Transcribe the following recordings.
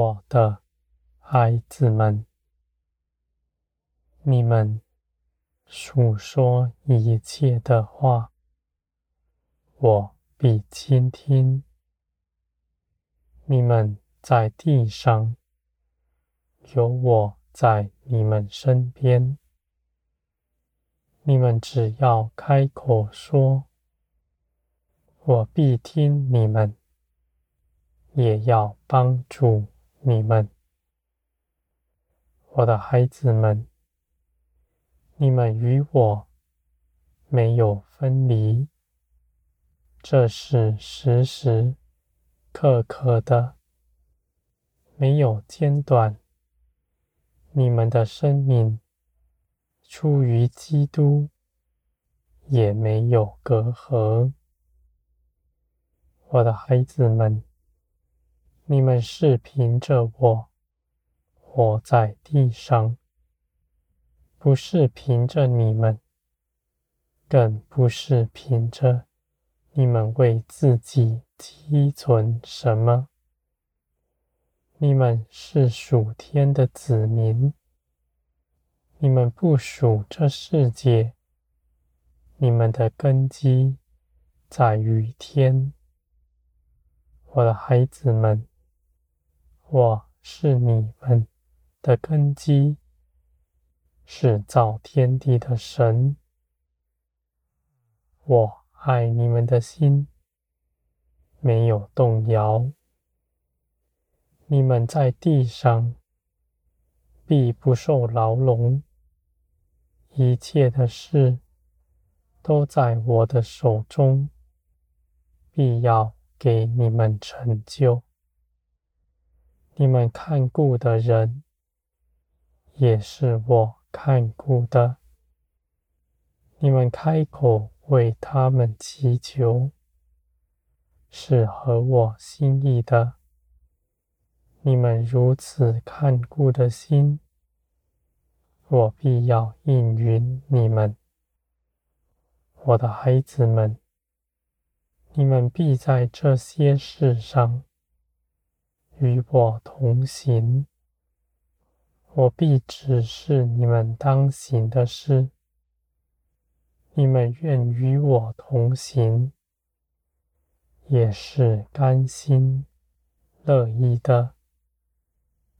我的孩子们，你们诉说一切的话，我必倾听。你们在地上，有我在你们身边。你们只要开口说，我必听你们，也要帮助你们。我的孩子们，你们与我没有分离，这是时时刻刻的，没有间断。你们的生命出于基督，也没有隔阂。我的孩子们，你们是凭着我活在地上，不是凭着你们，更不是凭着你们为自己积存什么。你们是属天的子民，你们不属这世界。你们的根基在于天，我的孩子们，我是你们的根基，是造天地的神。我爱你们的心没有动摇。你们在地上必不受牢笼，一切的事。都在我的手中，必要给你们成就。你们看顾的人，也是我看顾的。你们开口为他们祈求，是合我心意的。你们如此看顾的心，我必要应允你们。我的孩子们，你们必在这些事上与我同行。我必指示你们当行的事。你们愿与我同行，也是甘心乐意的，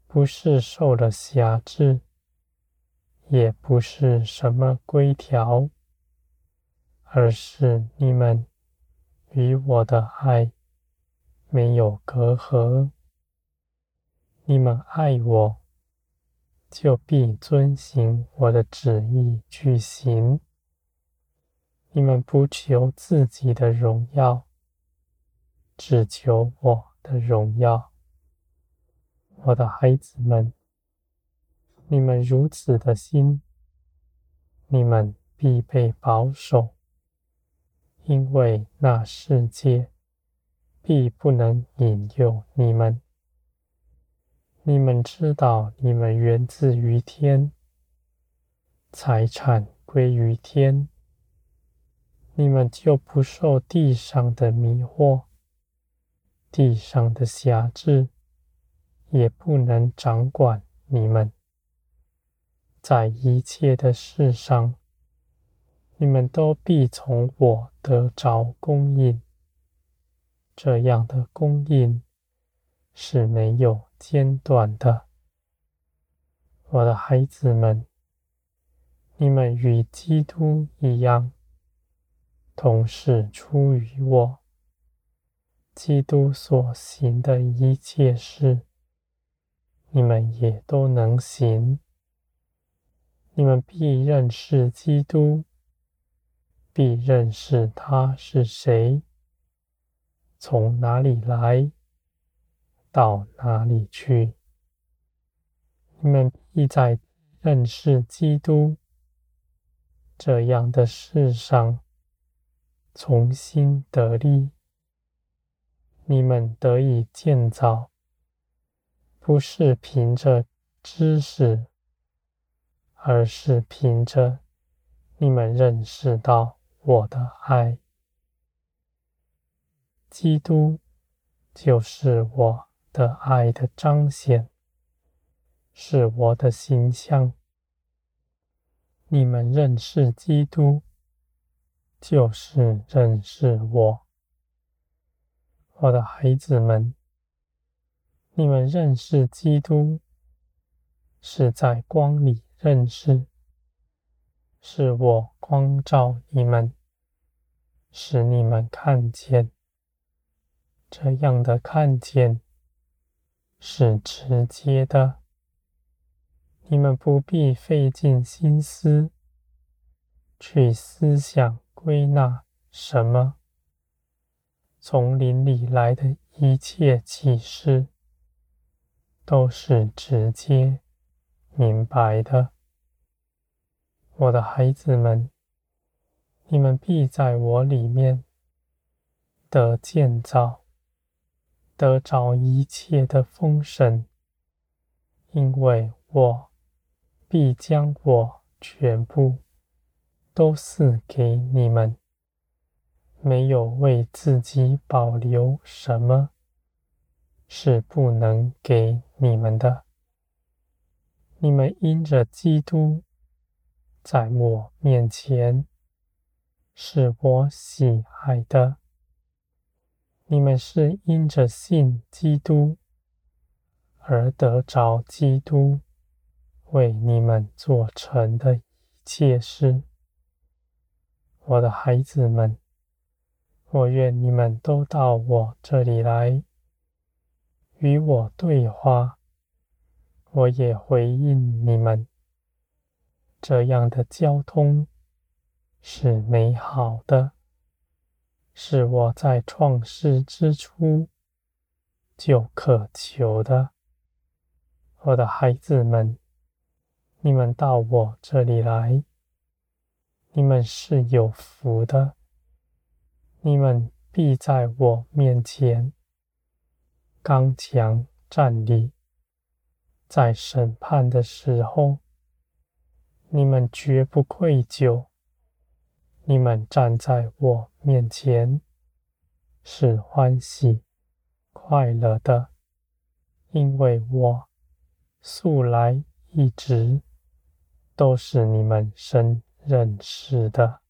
不是受了辖制，也不是什么规条。而是你们与我的爱没有隔阂，你们爱我，就必遵行我的旨意去行。你们不求自己的荣耀，只求我的荣耀。我的孩子们，你们如此的心，你们必被保守。因为那世界必不能引诱你们。你们知道，你们源自于天，财产归于天，你们就不受地上的迷惑，地上的辖制也不能掌管你们。在一切的事上，你们都必从我得着供应，这样的供应是没有间短的。我的孩子们，你们与基督一样，同是出于我。基督所行的一切事，你们也都能行。你们必认识基督。必认识他是谁，从哪里来，到哪里去。你们必在认识基督这样的事上重新得力。你们得以建造，不是凭着知识，而是凭着你们认识到。我的爱，基督就是我的爱的彰显，是我的形象。你们认识基督，就是认识我。我的孩子们，你们认识基督，是在光里认识，是我光照你们，使你们看见。这样的看见是直接的，你们不必费尽心思去思想归纳什么。从林里来的一切启示都是直接明白的，我的孩子们，你们必在我里面得建造。得着一切的丰盛，因为我必将我全部都赐给你们，没有为自己保留什么是不能给你们的。你们因着基督在我面前是我喜爱的。你们是因着信基督而得着基督为你们做成的一切事，我的孩子们，我愿你们都到我这里来与我对话，我也回应你们。这样的交通是美好的。是我在创世之初就渴求的，我的孩子们，你们到我这里来，你们是有福的，你们必在我面前刚强站立，在审判的时候，你们绝不愧疚。你们站在我面前是欢喜快乐的，因为我素来一直都是你们深认识的。